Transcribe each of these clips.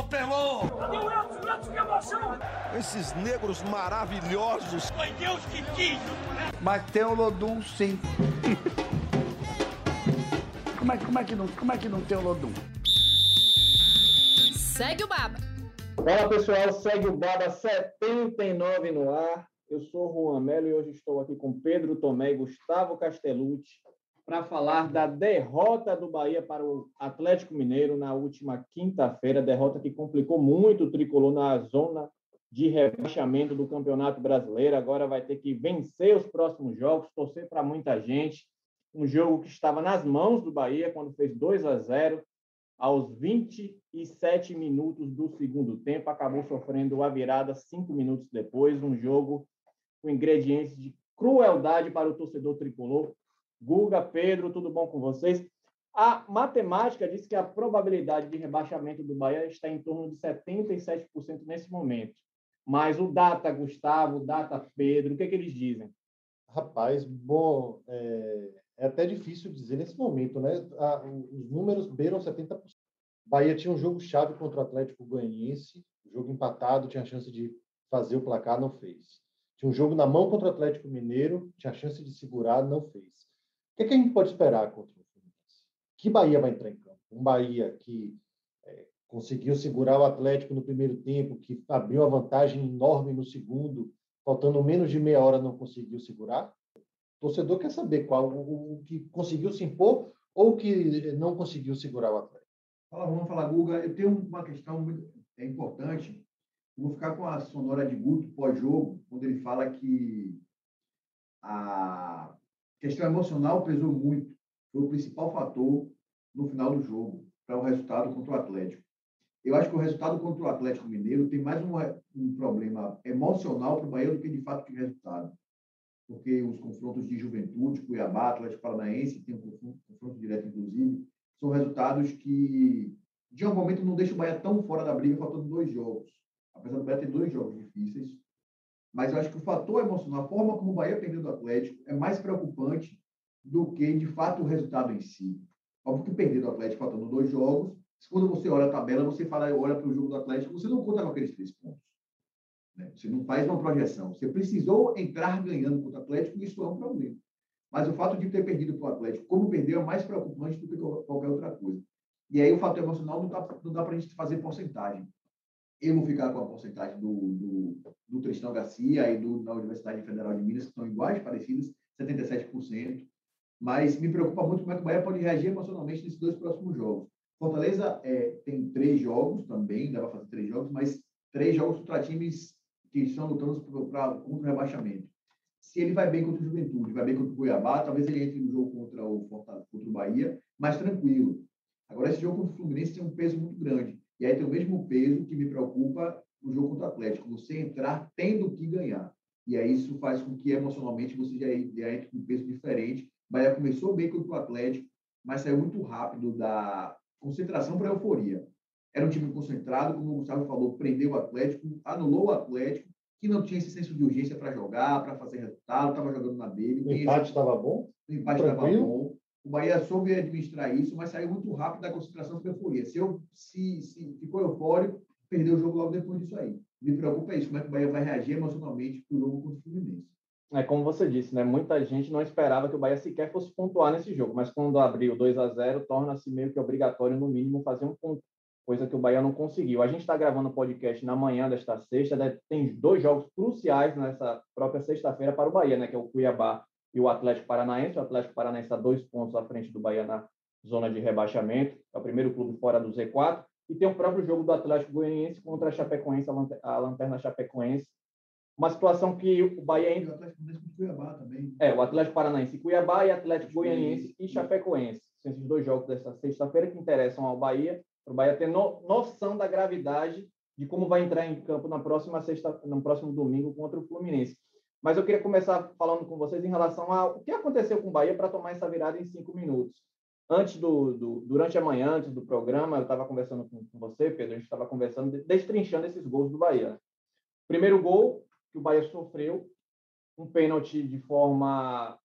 Pelô, pelô! Cadê o Elton? Elton, que emoção! Esses negros maravilhosos! Foi Deus que quis! Mas tem o Lodum, sim. como, é, como, é que não, como é que não tem o Lodum? Segue o Baba. Fala pessoal, segue o Baba 79 no ar. Eu sou Juan Melo e hoje estou aqui com Pedro Tomé e Gustavo Castellucci para falar da derrota do Bahia para o Atlético Mineiro na última quinta-feira, derrota que complicou muito o tricolor na zona de rebaixamento do Campeonato Brasileiro. Agora vai ter que vencer os próximos jogos, torcer para muita gente. Um jogo que estava nas mãos do Bahia quando fez 2 a 0 aos 27 minutos do segundo tempo, acabou sofrendo a virada cinco minutos depois, um jogo com ingredientes de crueldade para o torcedor tricolor. Guga, Pedro, tudo bom com vocês? A matemática diz que a probabilidade de rebaixamento do Bahia está em torno de 77% nesse momento. Mas o Data Gustavo, o Data Pedro, o que, é que eles dizem? Rapaz, bom, é, é, até difícil dizer nesse momento, né? os números beiram 70%. Bahia tinha um jogo chave contra o Atlético Goianiense, jogo empatado, tinha a chance de fazer o placar, não fez. Tinha um jogo na mão contra o Atlético Mineiro, tinha a chance de segurar, não fez que, que a gente pode esperar contra o Fluminense? Que Bahia vai entrar em campo? Um Bahia que é, conseguiu segurar o Atlético no primeiro tempo, que abriu uma vantagem enorme no segundo, faltando menos de meia hora não conseguiu segurar? O torcedor quer saber qual o, o que conseguiu se impor ou que não conseguiu segurar o Atlético. Fala, vamos falar, Guga. Eu tenho uma questão muito é importante. Eu vou ficar com a sonora de Guto pós-jogo, quando ele fala que a questão emocional pesou muito, foi o principal fator no final do jogo, para o resultado contra o Atlético. Eu acho que o resultado contra o Atlético Mineiro tem mais um, um problema emocional para o Bahia do que de fato de resultado. Porque os confrontos de juventude, Cuiabá, Atlético Paranaense, tem um confronto, confronto direto, inclusive, são resultados que, de um momento, não deixam o Bahia tão fora da briga, faltando dois jogos. Apesar do Bahia ter dois jogos difíceis, mas eu acho que o fator emocional, a forma como o Bahia perdeu do Atlético, é mais preocupante do que, de fato, o resultado em si. Óbvio que perder do Atlético faltando dois jogos, quando você olha a tabela, você fala, olha para o jogo do Atlético, você não conta com aqueles três pontos. Né? Você não faz uma projeção. Você precisou entrar ganhando contra o Atlético, e isso é um problema. Mas o fato de ter perdido para o Atlético, como perdeu, é mais preocupante do que qualquer outra coisa. E aí o fator emocional não não dá para a gente fazer porcentagem. Eu vou ficar com a porcentagem do, do, do Tristão Garcia e do, da Universidade Federal de Minas, que são iguais, parecidas, 77%. Mas me preocupa muito como é que o Bahia pode reagir emocionalmente nesses dois próximos jogos. Fortaleza é, tem três jogos também, dá para fazer três jogos, mas três jogos contra times que estão lutando contra o rebaixamento. Se ele vai bem contra o Juventude, vai bem contra o Cuiabá, talvez ele entre no jogo contra o, contra o Bahia, mais tranquilo. Agora, esse jogo contra o Fluminense tem um peso muito grande. E aí tem o mesmo peso que me preocupa no jogo contra o Atlético, você entrar tendo que ganhar. E aí isso faz com que emocionalmente você já, já entre com um peso diferente. Bahia começou bem contra o Atlético, mas saiu muito rápido da concentração para a euforia. Era um time concentrado, como o Gustavo falou, prendeu o Atlético, anulou o Atlético, que não tinha esse senso de urgência para jogar, para fazer resultado, estava jogando na dele. O empate estava bom? O empate estava bom. O Bahia soube administrar isso, mas saiu muito rápido da concentração para euforia. Se, eu, se, se ficou eufórico, perdeu o jogo logo depois disso aí. Me preocupa isso, como é que o Bahia vai reagir emocionalmente para o jogo contra o Fluminense. É como você disse, né? Muita gente não esperava que o Bahia sequer fosse pontuar nesse jogo, mas quando abriu 2 a 0 torna-se meio que obrigatório, no mínimo, fazer um ponto, coisa que o Bahia não conseguiu. A gente está gravando o podcast na manhã desta sexta, né? tem dois jogos cruciais nessa própria sexta-feira para o Bahia, né? Que é o Cuiabá e o Atlético Paranaense. O Atlético Paranaense está dois pontos à frente do Bahia na zona de rebaixamento. É o primeiro clube fora do Z4. E tem o próprio jogo do Atlético Goianiense contra a Chapecoense, a Lanterna Chapecoense. Uma situação que o Bahia ainda... O Atlético Paranaense Cuiabá também. É, o Atlético Paranaense Cuiabá e Atlético Goianiense e Chapecoense. São esses dois jogos dessa sexta-feira que interessam ao Bahia, para o Bahia ter no, noção da gravidade de como vai entrar em campo na próxima sexta, no próximo domingo contra o Fluminense. Mas eu queria começar falando com vocês em relação ao que aconteceu com o Bahia para tomar essa virada em cinco minutos. Antes do, do durante a manhã, antes do programa, eu estava conversando com, com, você, Pedro, a gente estava conversando, destrinchando esses gols do Bahia. Primeiro gol que o Bahia sofreu, um pênalti de forma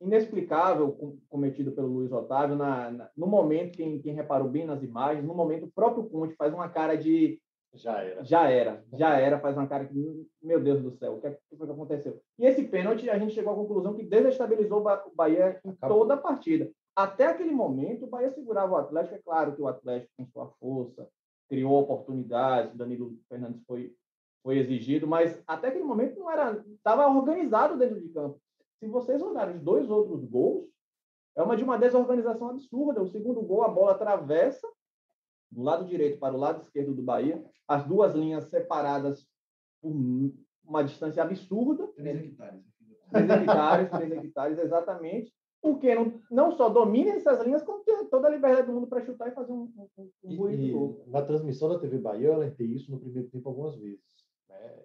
inexplicável com- cometido pelo Luiz Otávio na, na- no momento, quem, quem reparou bem nas imagens, no momento o próprio Conte faz uma cara de Já era. já era, já era, faz uma cara que, meu Deus do céu, o que, é- foi que aconteceu? E esse pênalti, a gente chegou à conclusão que desestabilizou o Bahia em Acabou. toda a partida. Até aquele momento, o Bahia segurava o Atlético, é claro que o Atlético, com sua força, criou oportunidades, o Danilo Fernandes foi, foi exigido, mas até aquele momento não era, estava organizado dentro de campo. Se vocês olharem os dois outros gols, é uma de uma desorganização absurda. O segundo gol, a bola atravessa do lado direito para o lado esquerdo do Bahia, as duas linhas separadas por uma distância absurda, Três hectares. três hectares, três hectares, exatamente, porque não, não só domina essas linhas, como tem toda a liberdade do mundo para chutar e fazer um, um, um E, bonito e na transmissão da TV Bahia, eu alertei isso no primeiro tempo algumas vezes. né?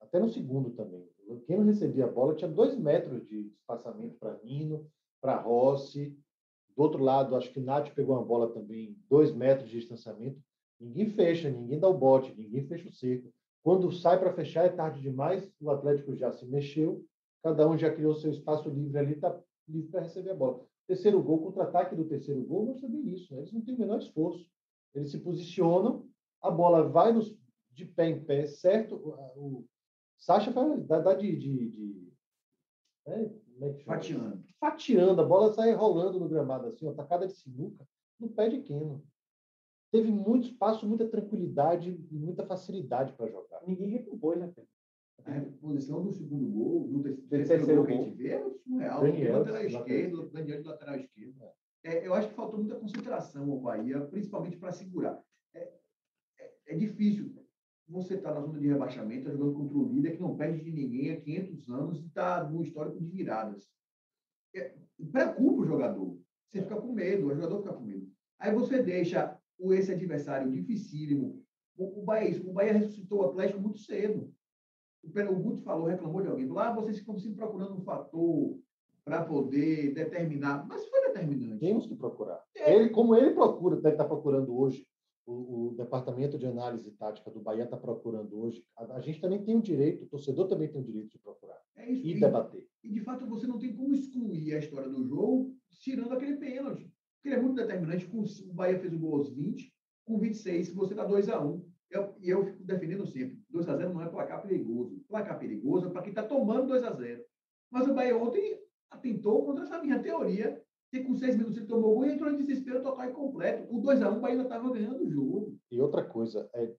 Até no segundo também. Quem não recebia a bola tinha dois metros de espaçamento para Nino, para Rossi. Do outro lado, acho que o Nath pegou uma bola também, dois metros de distanciamento. Ninguém fecha, ninguém dá o bote, ninguém fecha o cerco. Quando sai para fechar é tarde demais, o Atlético já se mexeu, cada um já criou seu espaço livre ali, está livre para receber a bola. Terceiro gol, contra-ataque do terceiro gol, mostra bem isso. Né? Eles não têm o menor esforço. Eles se posicionam, a bola vai nos, de pé em pé, certo? O, o Sacha faz, dá, dá de. de, de né? Fatiando. Fatiando, a bola sai rolando no gramado assim, ó, tacada de sinuca, no pé de Keno. Teve muito espaço, muita tranquilidade e muita facilidade para jogar. Ninguém recompôs, né, Pedro? A reposição do segundo gol, do terceiro, terceiro gol que a gente vê, é surreal. Daniel, lateral lateral esquerdo, Daniel de lateral esquerdo. É, eu acho que faltou muita concentração ao Bahia, principalmente para segurar. É, é, é difícil você estar na zona de rebaixamento, tá jogando contra o líder que não perde de ninguém há 500 anos e está no histórico de viradas. É, preocupa o jogador. Você fica com medo, o jogador fica com medo. Aí você deixa o esse adversário dificílimo. O, o, Bahia, o Bahia ressuscitou o Atlético muito cedo. O, Guto falou, reclamou de alguém. Ah, vocês ficam sempre procurando um fator para poder determinar. Mas foi determinante. Temos que procurar. É. Ele, como ele procura, deve estar procurando hoje, o, o departamento de análise tática do Bahia está procurando hoje. A, a gente também tem o direito, o torcedor também tem o direito de procurar É isso. e E, debater. e, de fato, você não tem como excluir a história do jogo tirando aquele pênalti. Porque ele é muito determinante. Com, o Bahia fez o gol aos 20, com 26, você está 2 a 1 eu, E eu fico defendendo sempre: 2 a 0 não é placar perigoso. Placar perigoso é para quem está tomando 2 a 0 Mas o Bahia ontem atentou contra essa minha teoria. Que com seis minutos ele tomou gol e entrou em desespero total e completo. O 2 a 1 o Bahia ainda estava ganhando o jogo. E outra coisa, é,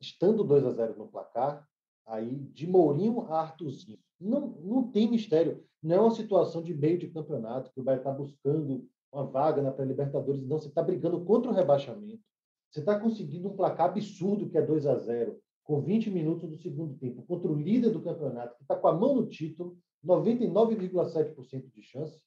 estando 2 a 0 no placar, aí de Mourinho a Arthurzinho, não, não tem mistério. Não é uma situação de meio de campeonato, que o Bahia está buscando uma vaga na pré-Libertadores. Não, você está brigando contra o rebaixamento. Você está conseguindo um placar absurdo, que é 2 a 0 com 20 minutos do segundo tempo, contra o líder do campeonato, que está com a mão no título, 99,7% de chance.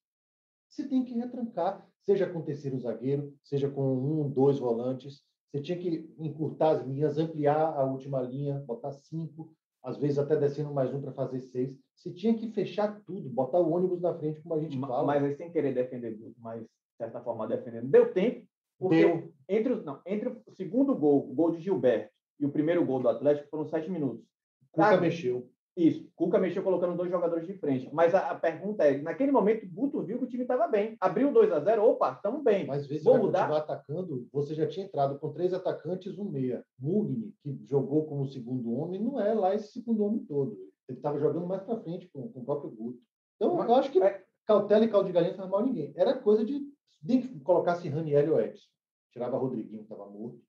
Você tem que retrancar, seja com o terceiro zagueiro, seja com um, dois volantes. Você tinha que encurtar as linhas, ampliar a última linha, botar cinco, às vezes até descendo mais um para fazer seis. Você tinha que fechar tudo, botar o ônibus na frente, como a gente Ma- fala. Mas aí sem querer defender mas de certa forma defendendo. Deu tempo, porque Deu. entre, não, entre o segundo gol, o gol de Gilberto, e o primeiro gol do Atlético foram sete minutos. Cuca Ah, mexeu. Isso, Cuca mexeu colocando dois jogadores de frente. Mas a, a pergunta é: naquele momento, o Guto viu que o time estava bem. Abriu 2 a 0 opa, estamos bem. Mas às vezes Vou mudar? atacando. Você já tinha entrado com três atacantes, um meia. Mugni, que jogou como segundo homem, não é lá esse segundo homem todo. Ele estava jogando mais para frente com, com o próprio Guto. Então, Mas- eu acho que é- cautela e caldo de galinha não faz mal a ninguém. Era coisa de. Nem que colocasse Raniel ou Edson. Tirava Rodriguinho, que estava morto.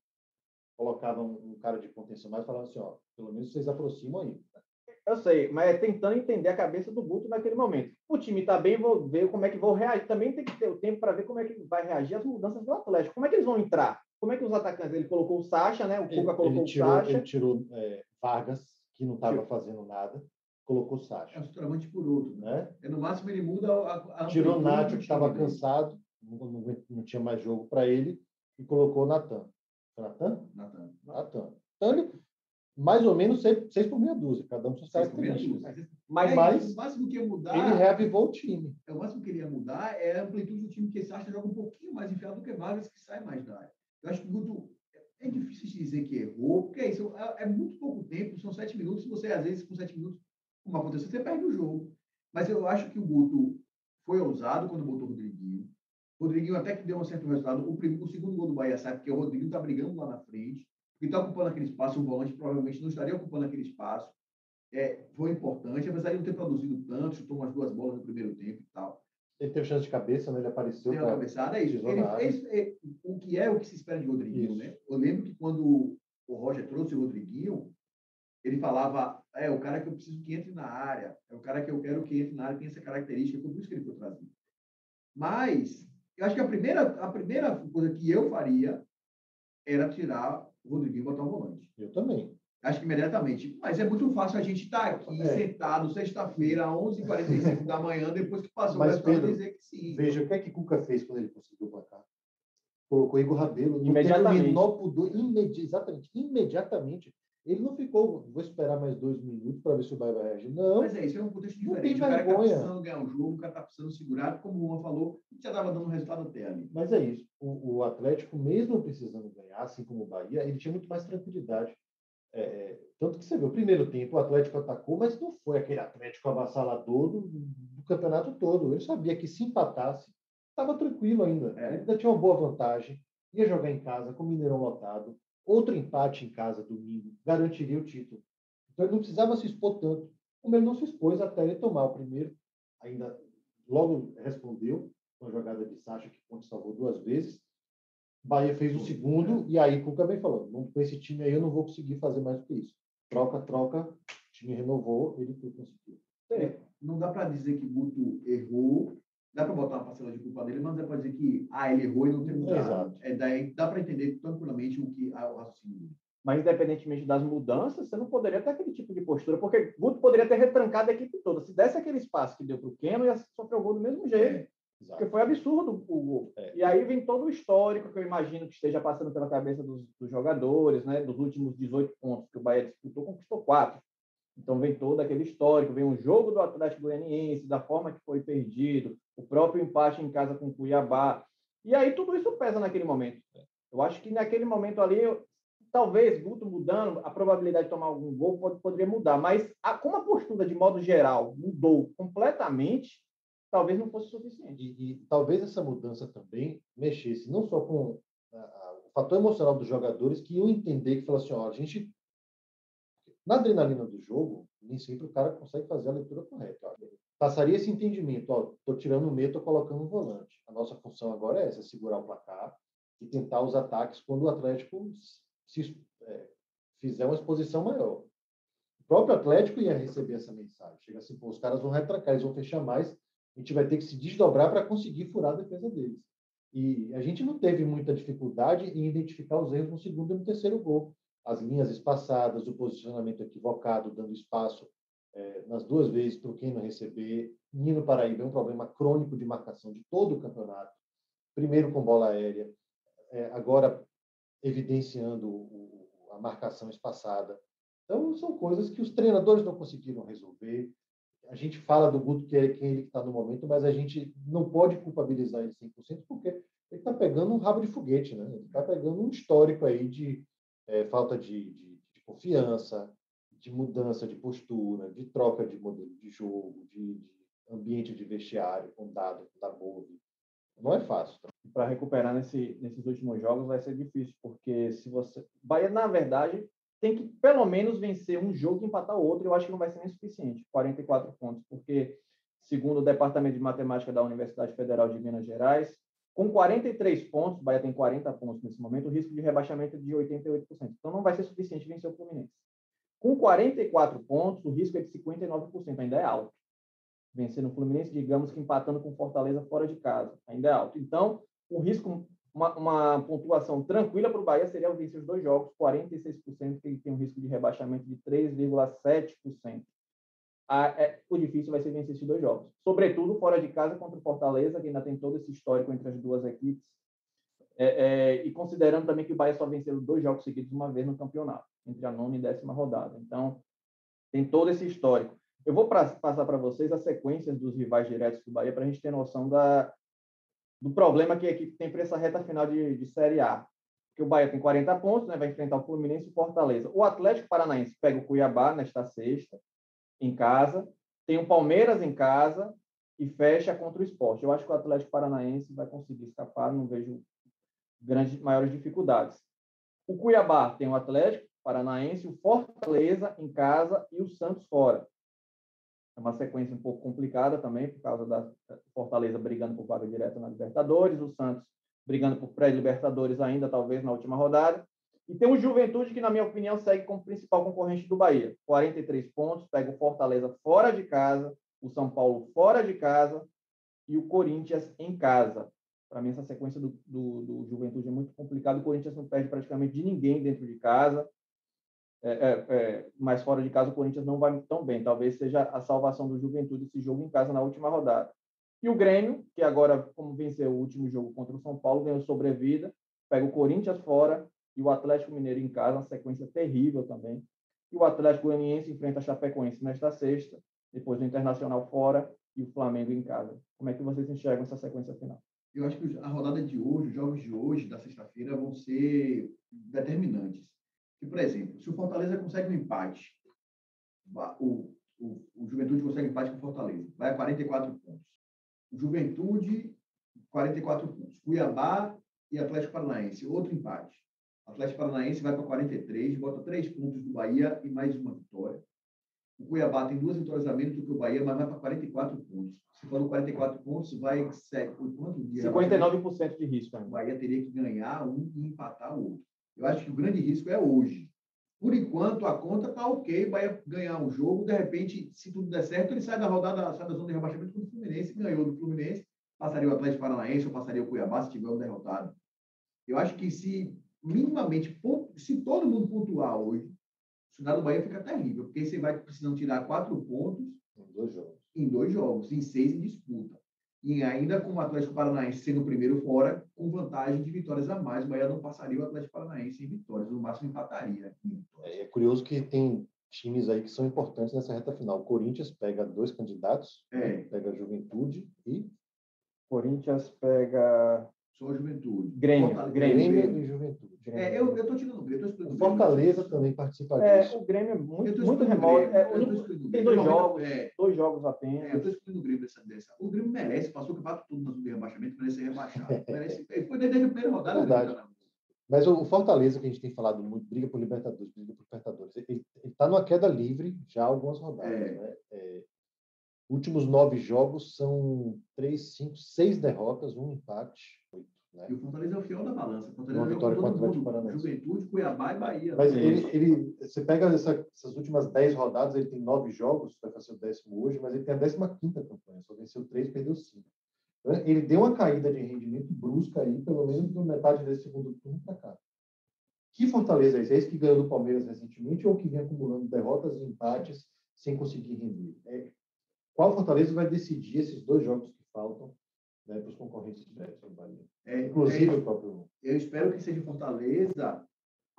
Colocava um, um cara de contenção mais e falava assim: ó, pelo menos vocês aproximam aí. Eu sei, mas é tentando entender a cabeça do Guto naquele momento. O time está bem, vou ver como é que vou reagir. Também tem que ter o tempo para ver como é que vai reagir às mudanças do Atlético. Como é que eles vão entrar? Como é que os atacantes? Ele colocou o Sacha, né? O Cuca colocou ele o tirou, Sacha. ele tirou é, Vargas, que não estava fazendo nada, colocou É Sacha. um centroavante por outro. Né? Né? É, no máximo, ele muda a, a Tirou o Nacho, que estava dele. cansado, não, não, não tinha mais jogo para ele, e colocou o Natan. Natan? Natan. Natan. Então, ele, mais ou menos seis, seis por meia dúzia, cada um meia características. dúzia. Mas, É mas o máximo que ia mudar, Ele reavivou o time. é o máximo que ele ia mudar é a amplitude do time, porque esse Sacha joga um pouquinho mais enfiado do que Vargas, que sai mais da área. Eu acho que o Guto é difícil dizer que errou, porque é isso, é, é muito pouco tempo, são sete minutos, você às vezes com sete minutos, como aconteceu, você perde o jogo. Mas eu acho que o Guto foi ousado quando botou o Rodriguinho. O Rodriguinho até que deu um certo resultado. O, primeiro, o segundo gol do Bahia sai porque o Rodriguinho está brigando lá na frente, e está ocupando aquele espaço. O volante provavelmente não estaria ocupando aquele espaço. É, foi importante, apesar de não ter produzido tanto, chutou umas duas bolas no primeiro tempo e tal. Ele teve chance de cabeça, né? Ele apareceu. Deu uma cabeçada, é isso. Ele fez é, o que é o que se espera de Rodriguinho, isso. né? Eu lembro que quando o Roger trouxe o Rodriguinho, ele falava, é o cara que eu preciso que entre na área, é o cara que eu quero que entre na área, tem essa característica, foi por isso que ele foi trazido. Mas, eu acho que a primeira, a primeira coisa que eu faria era tirar o Rodriguinho botar o volante. Eu também. Acho que imediatamente. Mas é muito fácil a gente estar tá aqui, é. sentado, sexta-feira, às 11h45 da manhã, depois que passou Mas, o Pedro, dizer que sim. Veja, o que é que Cuca fez quando ele conseguiu o placar? Colocou Igor Rabelo. Imediatamente. Menor pudor, imedi exatamente, imediatamente. Ele não ficou, vou esperar mais dois minutos para ver se o Bahia vai reagir. Não. Mas é isso, é um contexto diferente. O cara está precisando ganhar um jogo, o cara está precisando segurar, como o Juan falou, já estava dando resultado até ali. Mas é isso. O, o, Atlético, mesmo precisando ganhar, assim como o Bahia, ele tinha muito mais tranquilidade. É, é, tanto que você viu, o primeiro tempo o Atlético atacou, mas não foi aquele Atlético avassalador do, do campeonato todo. Ele sabia que se empatasse, estava tranquilo ainda. É. Ainda tinha uma boa vantagem. Ia jogar em casa com o Mineirão lotado Outro empate em casa domingo garantiria o título. Então ele não precisava se expor tanto, como ele não se expôs até ele tomar o primeiro. Ainda logo respondeu com a jogada de Sacha, que Ponte salvou duas vezes. Bahia fez o segundo, e aí Cuca bem falou: com esse time aí eu não vou conseguir fazer mais do que isso. Troca, troca, o time renovou, ele conseguiu. É, não dá para dizer que Guto errou dá para botar uma parcela de culpa dele, mas dá para dizer que ah, ele errou e não tem mudado. Exato. É, daí dá para entender tranquilamente o que o raciocínio. Mas, independentemente das mudanças, você não poderia ter aquele tipo de postura, porque Guto poderia ter retrancado a equipe toda. Se desse aquele espaço que deu para o Keno, ia sofrer o gol do mesmo jeito. É, porque foi absurdo o gol. É. E aí vem todo o histórico que eu imagino que esteja passando pela cabeça dos, dos jogadores, né? dos últimos 18 pontos que o Bahia disputou, conquistou quatro. Então vem todo aquele histórico, vem um jogo do Atlético Goianiense, da forma que foi perdido, o próprio empate em casa com o Cuiabá. E aí tudo isso pesa naquele momento. Eu acho que naquele momento ali, talvez Guto mudando, a probabilidade de tomar algum gol pode, poderia mudar, mas a, como a postura de modo geral mudou completamente, talvez não fosse suficiente. E, e talvez essa mudança também mexesse não só com a, a, o fator emocional dos jogadores que iam entender que falaram assim, ó, a gente na adrenalina do jogo, nem sempre o cara consegue fazer a leitura correta. Passaria esse entendimento, ó, tô tirando o meio, estou colocando o volante. A nossa função agora é essa, segurar o placar e tentar os ataques quando o Atlético se, é, fizer uma exposição maior. O próprio Atlético ia receber essa mensagem. Chega assim, pô, os caras vão retrancar, eles vão fechar mais, a gente vai ter que se desdobrar para conseguir furar a defesa deles. E a gente não teve muita dificuldade em identificar os erros no segundo e no terceiro gol as linhas espaçadas, o posicionamento equivocado, dando espaço é, nas duas vezes para quem não receber. Nino Paraíba é um problema crônico de marcação de todo o campeonato. Primeiro com bola aérea, é, agora evidenciando o, a marcação espaçada. Então, são coisas que os treinadores não conseguiram resolver. A gente fala do Guto que é quem ele está no momento, mas a gente não pode culpabilizar ele 100%, porque ele está pegando um rabo de foguete, né? Ele está pegando um histórico aí de, é, falta de, de, de, confiança, de mudança de postura, de troca de modelo de jogo, de, de ambiente de vestiário com dado da Bove. Não é fácil. Tá? Para recuperar nesse, nesses últimos jogos vai ser difícil, porque se você. Bahia, na verdade, tem que pelo menos vencer um jogo e empatar o outro. Eu acho que não vai ser nem suficiente 44 pontos, porque, segundo o Departamento de Matemática da Universidade Federal de Minas Gerais, com 43 pontos, o Bahia tem 40 pontos nesse momento, o risco de rebaixamento é de 88%. Então não vai ser suficiente vencer o Fluminense. Com 44 pontos, o risco é de 59%, ainda é alto. Vencendo o Fluminense, digamos que empatando com Fortaleza fora de casa, ainda é alto. Então, o risco, uma, uma pontuação tranquila para o Bahia seria vencer os dois jogos, 46%, que ele tem um risco de rebaixamento de 3,7% é, o difícil vai ser vencer esses dois jogos. Sobretudo fora de casa contra o Fortaleza, que ainda tem todo esse histórico entre as duas equipes. É, é, e considerando também que o Bahia só venceu dois jogos seguidos uma vez no campeonato, entre a nona e décima rodada. Então, tem todo esse histórico. Eu vou pra, passar para vocês as sequências dos rivais diretos do Bahia para a gente ter noção da, do problema que a equipe tem para essa reta final de, de Série A. Porque o Bahia tem 40 pontos, né, vai enfrentar o Fluminense e o Fortaleza. O Atlético Paranaense pega o Cuiabá nesta sexta, em casa, tem o Palmeiras em casa e fecha contra o esporte. Eu acho que o Atlético Paranaense vai conseguir escapar, não vejo grandes, maiores dificuldades. O Cuiabá tem o Atlético Paranaense, o Fortaleza em casa e o Santos fora. É uma sequência um pouco complicada também, por causa da Fortaleza brigando por vaga direta na Libertadores, o Santos brigando por pré-Libertadores ainda, talvez, na última rodada. E tem o Juventude, que, na minha opinião, segue como principal concorrente do Bahia. 43 pontos, pega o Fortaleza fora de casa, o São Paulo fora de casa e o Corinthians em casa. Para mim, essa sequência do, do, do Juventude é muito complicada. O Corinthians não perde praticamente de ninguém dentro de casa. É, é, é, mas fora de casa o Corinthians não vai tão bem. Talvez seja a salvação do Juventude esse jogo em casa na última rodada. E o Grêmio, que agora, como venceu o último jogo contra o São Paulo, ganhou sobrevida, pega o Corinthians fora e o Atlético Mineiro em casa, uma sequência terrível também. E o Atlético Goianiense enfrenta a Chapecoense nesta sexta, depois o Internacional fora e o Flamengo em casa. Como é que vocês enxergam essa sequência final? Eu acho que a rodada de hoje, os jogos de hoje, da sexta-feira, vão ser determinantes. E, por exemplo, se o Fortaleza consegue um empate, o, o, o Juventude consegue um empate com o Fortaleza, vai a 44 pontos. Juventude, 44 pontos. Cuiabá e Atlético Paranaense, outro empate. Atlético Paranaense vai para 43, bota três pontos do Bahia e mais uma vitória. O Cuiabá tem duas vitórias a menos do que o Bahia, mas vai para 44 pontos. Se for 44 pontos, vai por quanto dia? 59% de risco. O Bahia teria que ganhar um e empatar o outro. Eu acho que o grande risco é hoje. Por enquanto, a conta está ok, vai ganhar um jogo. De repente, se tudo der certo, ele sai da rodada, sai da zona de rebaixamento com o Fluminense, ganhou do Fluminense, passaria o Atlético Paranaense ou passaria o Cuiabá se tiver um derrotado. Eu acho que se minimamente, se todo mundo pontuar hoje, o cenário do Bahia fica terrível, porque você vai precisando tirar quatro pontos em dois jogos, em, dois jogos, em seis em disputa. E ainda com o Atlético Paranaense sendo o primeiro fora, com vantagem de vitórias a mais, o Bahia não passaria o Atlético Paranaense em vitórias, no máximo empataria. É, é curioso que tem times aí que são importantes nessa reta final. O Corinthians pega dois candidatos, é. Pega a Juventude e. Corinthians pega. Só a Juventude. Grêmio, Grêmio, Grêmio e Juventude. É, eu, eu tô tirando o Grêmio, o Fortaleza também participa é, disso. O Grêmio é muito, muito remoto. É, tem dois jogos, é, dois jogos apenas. É, eu estou excluindo o Grêmio dessa, dessa. O Grêmio merece, passou o campeonato todo de rebaixamento, merece ser rebaixado. merece, foi desde a primeira rodada. É verdade. Mas o Fortaleza, que a gente tem falado muito, briga por Libertadores, briga por Libertadores, ele está numa queda livre já há algumas rodadas. É. Né? É, últimos nove jogos são três, cinco, seis derrotas, um empate, oito. Né? E o Fortaleza é o fiel da balança. O Fortaleza Uma vitória todo contra o mundo, Paranaense. Juventude, Cuiabá e Bahia. Mas né? ele, ele, você pega essa, essas últimas dez rodadas, ele tem nove jogos, vai fazer o décimo hoje, mas ele tem a décima quinta campanha, só venceu três, perdeu cinco. Então, Ele deu uma caída de rendimento brusca aí, pelo menos na metade desse segundo turno para cá. Que Fortaleza é esse? É esse que ganhou do Palmeiras recentemente ou que vem acumulando derrotas e empates sem conseguir render? É, qual Fortaleza vai decidir esses dois jogos que faltam né, para os concorrentes diretos do Bahia? É, Inclusive é, o próprio. eu espero que seja Fortaleza,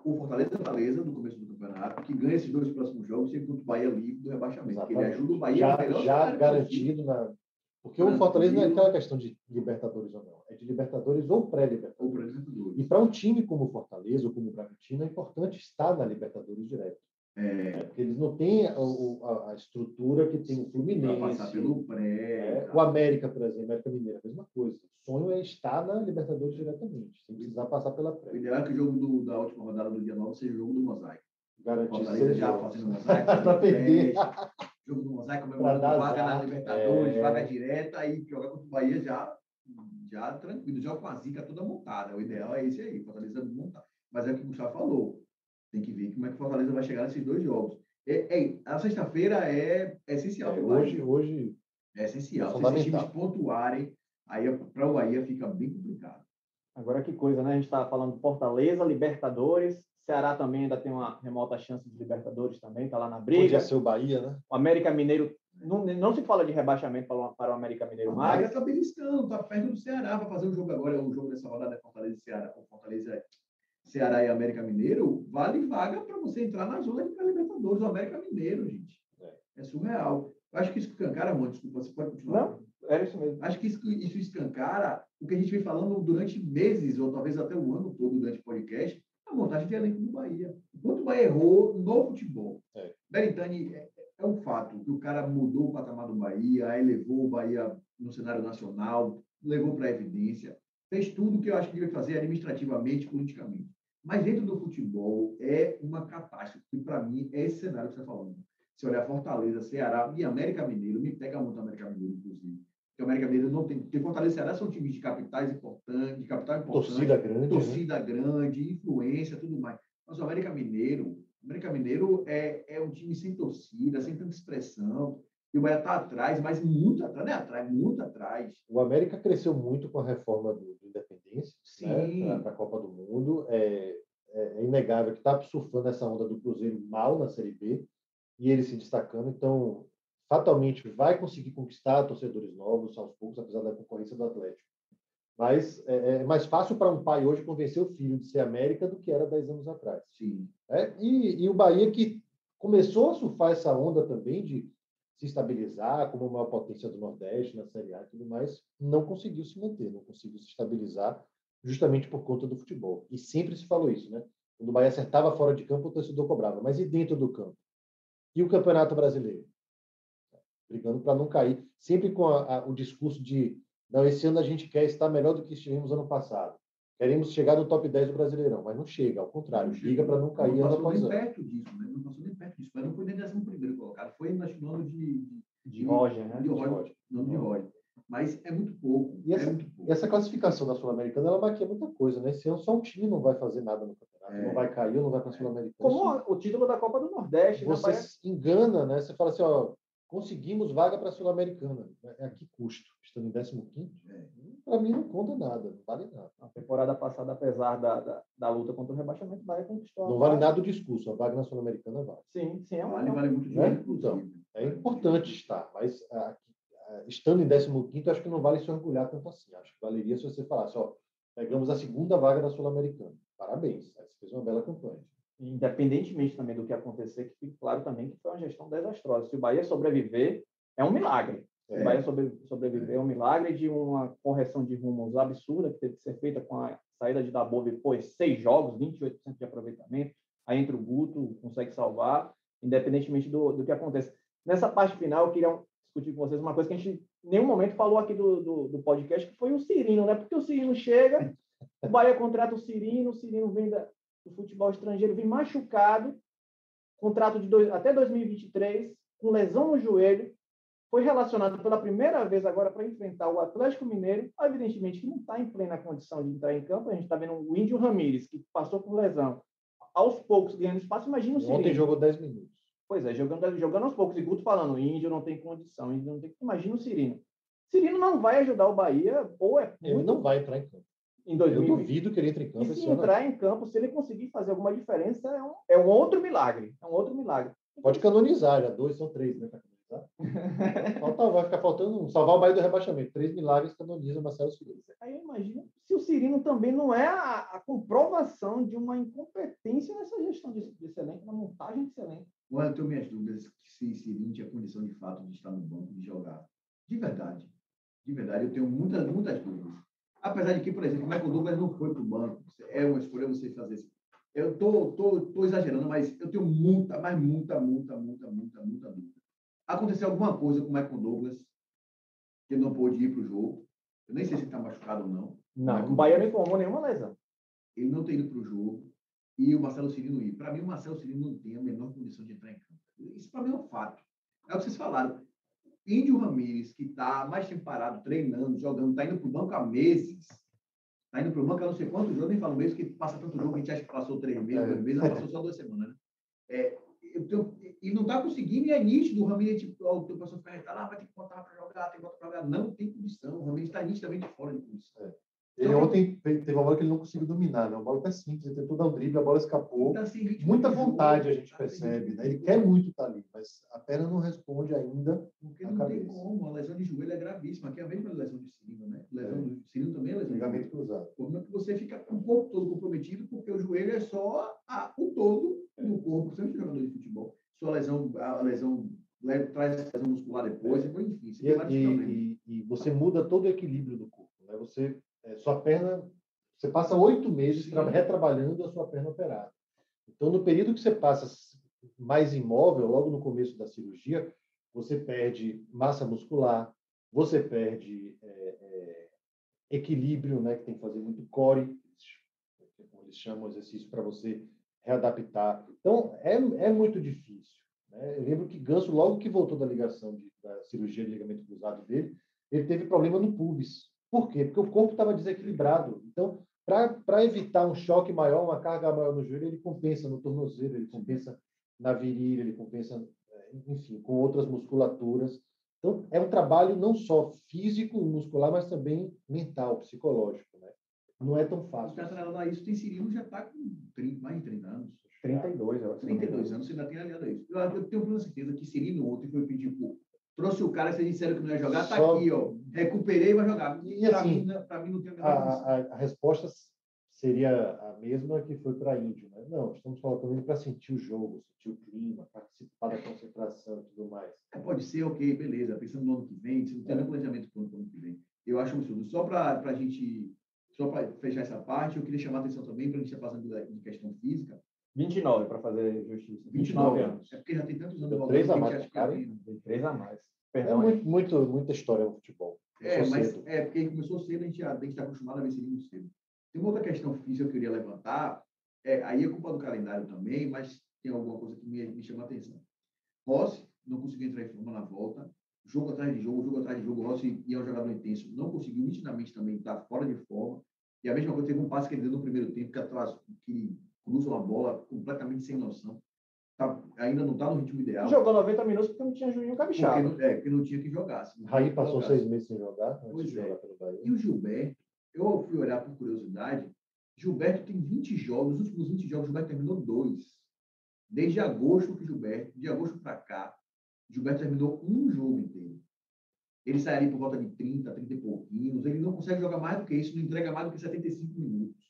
o Fortaleza Fortaleza no começo do campeonato, que ganhe esses dois próximos jogos, sempre contra o Bahia livre do rebaixamento. Que ele Exatamente. ajuda o Bahia a já, já garantido na. Porque o Garantido. Fortaleza não é aquela questão de Libertadores ou não, é de Libertadores ou pré-Libertadores. Libertadores. E para um time como o Fortaleza ou como o Bragantino, é importante estar na Libertadores direto. É, né? Porque eles não têm a, o- a- a estrutura que tem o Fluminense. passar pelo pré. é, o América, por exemplo, América Mineira, a mesma coisa. O sonho é estar na Libertadores diretamente, sem precisar passar pela O pré. ideal é que o jogo do- da última rodada do dia 9 seja o jogo do mosaico. Garantir seis já fazendo mosaico. Para perder. Jogo do mosaico, comemorando vaga na. Libertadores, É. vaga direta e jogar contra o Bahia já, já tranquilo, já com a zica toda montada. O ideal é esse aí, Fortaleza montar. Mas é o que o Gustavo falou. Tem que ver como é que o Fortaleza vai chegar nesses dois jogos. É, é, a sexta-feira é, é essencial. É, hoje, hoje é essencial. é Se esses times pontuarem, aí para o Bahia fica bem complicado. Agora que coisa, né? A gente estava falando Fortaleza, Libertadores, Ceará também ainda tem uma remota chance de Libertadores também, está lá na briga. podia ser o Bahia, né? O América Mineiro, não, não se fala de rebaixamento para o, para o América Mineiro O Bahia mais. está beliscando, está perto do Ceará para fazer o jogo agora. O jogo dessa rodada é Fortaleza e Ceará. O Fortaleza é Ceará e América Mineiro. Vale vaga para você entrar na zona de pré-libertadores. O América Mineiro, gente. É, surreal. Eu acho que isso escancara, mano. Desculpa, você pode continuar. Não, era isso mesmo. Acho que isso, isso escancara o que a gente vem falando durante meses, ou talvez até o ano todo durante o podcast, a montagem de elenco do Bahia. Enquanto o Bahia errou no futebol. É. Beritani, é, é um fato que o cara mudou o patamar do Bahia, elevou o Bahia no cenário nacional, levou para a evidência, fez tudo que eu acho que devia fazer administrativamente, politicamente. Mas dentro do futebol é uma catástrofe, que para mim é esse cenário que você está falando. Se olhar Fortaleza, Ceará e América Mineiro, me pega muito América Mineiro, inclusive. Porque América Mineiro não tem. Porque Fortaleza e Ceará são times de capitais importantes, de capital importante. Torcida grande. né? Torcida grande, influência, tudo mais. Mas o América Mineiro, o América Mineiro é, é um time sem torcida, sem tanta expressão. E o Bahia está atrás, mas muito atrás, não é atrás, muito atrás. O América cresceu muito com a reforma do, do Independência Sim. né, para a Copa do Mundo. É, é, é inegável que está surfando essa onda do Cruzeiro mal na Série B e ele se destacando. Então, fatalmente, vai conseguir conquistar torcedores novos aos poucos, apesar da concorrência do Atlético. Mas é, é mais fácil para um pai hoje convencer o filho de ser América do que era 10 anos atrás. Sim. É, e, e o Bahia que começou a surfar essa onda também de se estabilizar como uma potência do Nordeste na Série A e tudo mais, não conseguiu se manter, não conseguiu se estabilizar justamente por conta do futebol. E sempre se falou isso, né? Quando o Bahia acertava fora de campo, o torcedor cobrava. Mas e dentro do campo? E o Campeonato Brasileiro? Brigando para não cair. Sempre com a, a, o discurso de não, esse ano a gente quer estar melhor do que estivemos ano passado. Queremos chegar no top 10 do Brasileirão, mas não chega, ao contrário, briga para não cair não ano passou após nem ano. perto disso, né? Não passou nem perto disso. Mas não foi nem décimo primeiro colocado. Foi na ano de, de, De Roger, né? de Roger. Não de Roger. Mas é muito pouco. E essa- é muito pouco. E essa classificação da Sul-Americana, ela maquia muita coisa, né? Esse ano só um time não vai fazer nada no campeonato, É. não vai cair, ou não vai para a Sul-Americana. Como o título da Copa do Nordeste, né? Você se engana, né? Você fala assim, ó, conseguimos vaga para a Sul-Americana. É a que custo? Estando em 15º? É. Para mim não conta nada, não vale nada. Na temporada passada, apesar da, da, da luta contra o rebaixamento, o Bahia conquistou a Não vale nada o discurso, a vaga na Sul-Americana vale. Sim, sim, é uma, Vale, vale muito Né? dinheiro. Então, É importante estar, mas ah, ah, estando em 15º, acho que não vale se orgulhar tanto assim. Acho que valeria se você falasse, ó, pegamos a segunda vaga da Sul-Americana. Parabéns, aí você fez uma bela campanha. independentemente também do que acontecer, que fique claro também que foi uma gestão desastrosa. Se o Bahia sobreviver, é um milagre. Se É. o Bahia sobre- sobreviver é um milagre de uma correção de rumos absurda que teve que ser feita com a saída de Dabov depois seis jogos, 28% de aproveitamento. Aí entra o Guto, consegue salvar, independentemente do, do que aconteça. Nessa parte final, eu queria discutir com vocês uma coisa que a gente em nenhum momento falou aqui do, do, do podcast, que foi o Cirino, né? Porque o Cirino chega, o Bahia contrata o Cirino, o Cirino vem da, do futebol estrangeiro, vem machucado, contrato de dois, até 2023, com lesão no joelho, foi relacionado pela primeira vez agora para enfrentar o Atlético Mineiro, evidentemente que não está em plena condição de entrar em campo, a gente está vendo o Índio Ramírez, que passou por lesão, aos poucos ganhando espaço, imagina o Ontem Cirino. jogou 10 minutos. Pois é, jogando, jogando aos poucos, e Guto falando, Índio não tem condição, Índio não tem... Imagina o Cirino. Cirino não vai ajudar o Bahia, ou é Ele muito não vai entrar em campo. em Eu 2020. duvido que ele entre em campo E se ano. entrar em campo, se ele conseguir fazer alguma diferença, é um, é um outro milagre. É um outro milagre. Pode canonizar, já dois são três, né? Canonizar. Falta, vai ficar faltando um. Salvar o Bahia do rebaixamento. Três milagres canoniza Marcelo Cirino. Aí eu imagino se o Cirino também não é a, a comprovação de uma incompetência nessa gestão desse, desse elenco, na montagem desse elenco. Olha, eu tenho minhas dúvidas se Cirino tinha condição de fato de estar no banco, de jogar. De verdade. De verdade, eu tenho muitas, muitas dúvidas. Apesar de que, por exemplo, o Michael Douglas não foi para o banco. É uma escolha você fazer isso. Eu tô, tô, tô exagerando, mas eu tenho muita, mas muita, muita, muita, muita, muita dúvida. Aconteceu alguma coisa com o Michael Douglas que ele não pôde ir para o jogo. Eu nem sei se ele está machucado ou não. Não, o Bahia não informou nenhuma lesão. Ele não ter ido para o jogo e o Marcelo Cirino ir. Para mim, o Marcelo Cirino não tem a menor condição de entrar em campo. Isso para mim é um fato. É o que vocês falaram. Índio Ramírez, que está mais tempo parado, treinando, jogando, está indo para o banco há meses. Está indo para o banco há não sei quantos jogos, nem falo meses, que passa tanto jogo, a gente acha que passou três meses, dois meses, não passou só duas semanas, né? É, eu e não está conseguindo, e é nítido, o Ramírez, tipo, o teu pessoal fica retado, ah, vai ter que botar para jogar, tem que botar para jogar. Não tem condição, o Ramírez está nitidamente fora de condição. Ele ontem fe- teve uma bola que ele não conseguiu dominar, né? Uma bola até simples, ele tentou dar um drible, a bola escapou. Tá ritmo Muita de vontade a gente tá percebe, né? de Ele quer muito estar ali, mas a perna não responde ainda. Porque não tem cabeça. como, a lesão de joelho é gravíssima. Aqui é a mesma lesão de Cirino, né? Lesão É. do Cirino também é lesão de Ligamento cruzado. Como é que você fica com o corpo todo comprometido, porque o joelho é só a- o todo do corpo, sempre jogador de futebol. Sua lesão, a lesão le- traz lesão muscular depois, é muito difícil. E, tem e- e- e você muda todo o equilíbrio do corpo, né? Você, é, sua perna, você passa oito meses Sim. tra- retrabalhando a sua perna operada. Então, no período que você passa mais imóvel, logo no começo da cirurgia, você perde massa muscular, você perde é, é, equilíbrio, né, que tem que fazer muito core, como eles chamam o exercício para você readaptar. Então, é, é muito difícil. Né? Eu lembro que Ganso, logo que voltou da ligação de, da cirurgia de ligamento cruzado dele, ele teve problema no pubis. Por quê? Porque o corpo estava desequilibrado. Então, para evitar um choque maior, uma carga maior no joelho, ele compensa no tornozelo, ele compensa na virilha, ele compensa, é, enfim, com outras musculaturas. Então, é um trabalho não só físico, muscular, mas também mental, psicológico. Né? Não é tão fácil. Para tratar isso, tem Cirilo já está com 30, mais de 30 anos. 32, eu acho. 32 anos, você ainda tem aliado a isso. Eu, eu tenho plena certeza que Cirilo ontem foi pedir trouxe o cara, vocês disseram que não ia jogar, tá Só- aqui, ó. Recuperei e vai jogar. E assim, mim, não- pra mim não tem a A, menor condição. a, a resposta seria a mesma que foi para Índio. Né? Não, estamos colocando ele para sentir o jogo, sentir o clima, participar da concentração e tudo mais. É, Pode ser, ok, beleza. Pensando no ano que vem, você não tem nem planejamento para o ano que vem. Eu acho um absurdo. Só para a gente, só para fechar essa parte, eu queria chamar a atenção também, para a gente estar passando da- de questão física. 29 para fazer justiça. 29 anos. É porque já tem tantos anos três a que mais cara, 3 a mais. É Perdão. muito, muito, muita história no futebol. É, mas cedo. é porque começou cedo, a gente já tem que estar acostumado a ver muito cedo. Tem uma outra questão física que eu queria levantar, é, aí é culpa do calendário também, mas tem alguma coisa que me, me chama a atenção. Rossi não conseguiu entrar em forma na volta, jogo atrás de jogo, jogo atrás de jogo, Rossi e é um jogador intenso, não conseguiu nitidamente também estar fora de forma, e a mesma coisa, teve um passe que ele deu no primeiro tempo, que, atrás, que cruza uma bola completamente sem noção, tá, ainda não está no ritmo ideal, Jogou 90 minutos porque não tinha Juninho porque Capixaba. não, é, porque não tinha que jogar. Raí passou jogar. seis meses sem jogar, antes Pois de é. jogar pelo Bahia. E o Gilberto, eu fui olhar por curiosidade, Gilberto tem 20 jogos, nos últimos 20 jogos, Gilberto terminou dois. Desde agosto que Gilberto, de agosto para cá, Gilberto terminou um jogo inteiro. Ele sai ali por volta de 30, 30 e pouquinhos, ele não consegue jogar mais do que isso, não entrega mais do que 75 minutos.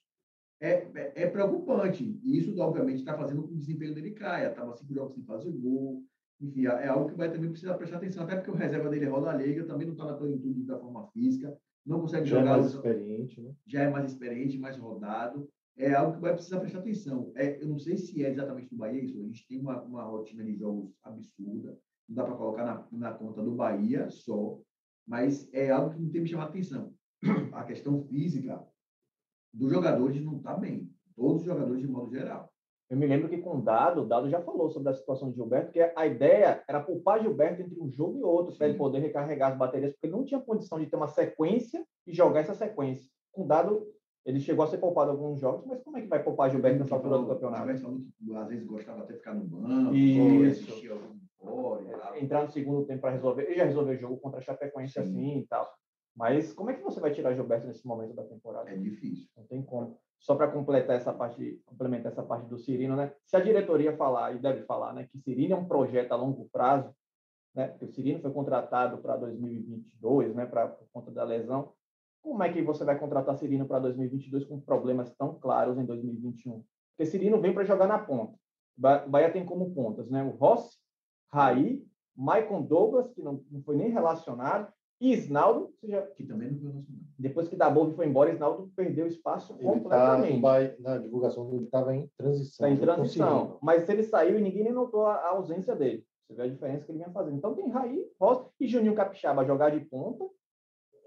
É, é, é preocupante. E isso, obviamente, está fazendo com que o desempenho dele caia. Estava cinco jogos sem fazer gol. Enfim, é algo que vai também precisar prestar atenção, até porque o reserva dele é Roda Liga, também não está na plenitude da forma física, não consegue Já é jogar mais os- experiente, né? já é mais experiente, mais rodado. É algo que vai precisar prestar atenção. É, eu não sei se é exatamente do Bahia isso. A gente tem uma, uma rotina de jogos absurda. Não dá para colocar na, na conta do Bahia só. Mas é algo que não tem me chamado atenção. A questão física dos jogadores não está bem. Todos os jogadores, de modo geral. Eu me lembro que com o Dado, o Dado já falou sobre a situação de Gilberto, que a ideia era poupar Gilberto entre um jogo e outro, para ele poder recarregar as baterias, porque ele não tinha condição de ter uma sequência e jogar essa sequência. Com o Dado, ele chegou a ser poupado em alguns jogos, mas como é que vai poupar Gilberto nessa altura do campeonato? Que às vezes gostava até de ficar no banco, Isso. assistir algum tal. Entrar no segundo tempo para resolver. Ele já resolveu o jogo contra a Chapecoense Sim. assim e tal. Mas como é que você vai tirar Gilberto nesse momento da temporada? É difícil. Não tem como. Só para completar essa parte, complementar essa parte do Cirino, né? Se a diretoria falar, e deve falar, né, que Cirino é um projeto a longo prazo, né? Porque o Cirino foi contratado para 2022, né, para por conta da lesão. Como é que você vai contratar Cirino para 2022 com problemas tão claros em 2021? Porque Cirino vem para jogar na ponta. Ba- Bahia tem como pontas, né? O Rossi, Raí, Maicon Douglas, que não, não foi nem relacionado, e Isnaldo, seja, Que também não foi relacionado. depois que Dabov foi embora, Isnaldo perdeu espaço Ele tá, completamente. Bahia- na divulgação ele estava em transição. Está em transição. Mas ele saiu e ninguém nem notou a, a ausência dele. Você vê a diferença que ele vinha fazendo. Então tem Raí, Rosa e Juninho Capixaba jogar de ponta.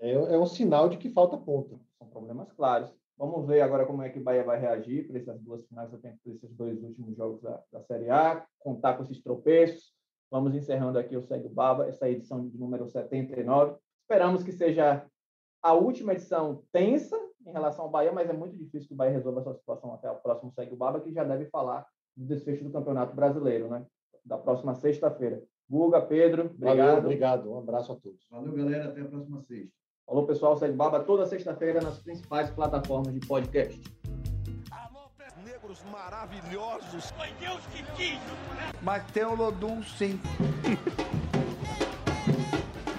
É, é um sinal de que falta ponta. São problemas claros. Vamos ver agora como é que o Bahia vai reagir para essas duas finais, para esses dois últimos jogos da, da Série A, contar com esses tropeços. Vamos encerrando aqui o Segue Baba, essa edição de número 79. Esperamos que seja a última edição tensa em relação ao Bahia, mas é muito difícil que o Bahia resolva essa situação até o próximo Segue o Baba, que já deve falar do desfecho do Campeonato Brasileiro, né? Da próxima sexta-feira. Guga, Pedro, Valeu, obrigado. obrigado. Um abraço a todos. Valeu, galera. Até a próxima sexta. Falou, pessoal. Segue o Baba toda sexta-feira nas principais plataformas de podcast. Alô, pés negros maravilhosos. Foi Deus que quis. Mas tem o Lodum, sim.